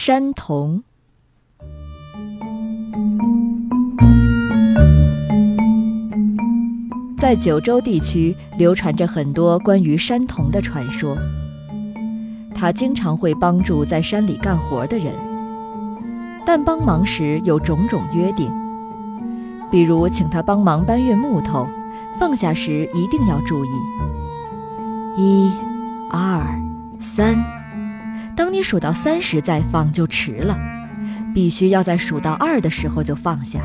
山童。在九州地区流传着很多关于山童的传说。他经常会帮助在山里干活的人，但帮忙时有种种约定，比如请他帮忙搬运木头，放下时一定要注意。一、二、三，当你数到三时再放就迟了，必须要在数到二的时候就放下。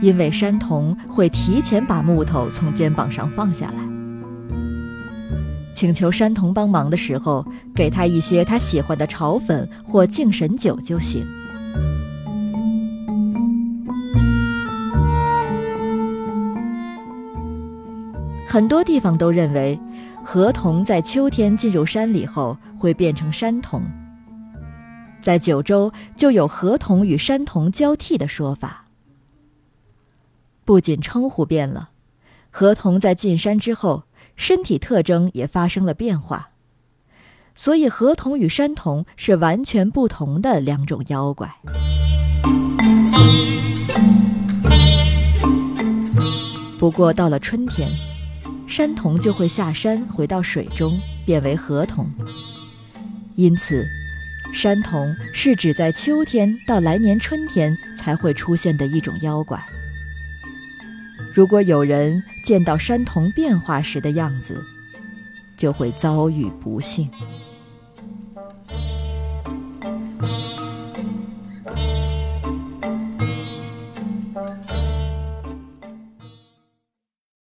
因为山童会提前把木头从肩膀上放下来。请求山童帮忙的时候，给他一些他喜欢的炒粉或敬神酒就行。很多地方都认为，河童在秋天进入山里后会变成山童。在九州就有河童与山童交替的说法。不仅称呼变了，河童在进山之后，身体特征也发生了变化，所以河童与山童是完全不同的两种妖怪。不过到了春天，山童就会下山回到水中，变为河童。因此，山童是指在秋天到来年春天才会出现的一种妖怪。如果有人见到山童变化时的样子，就会遭遇不幸。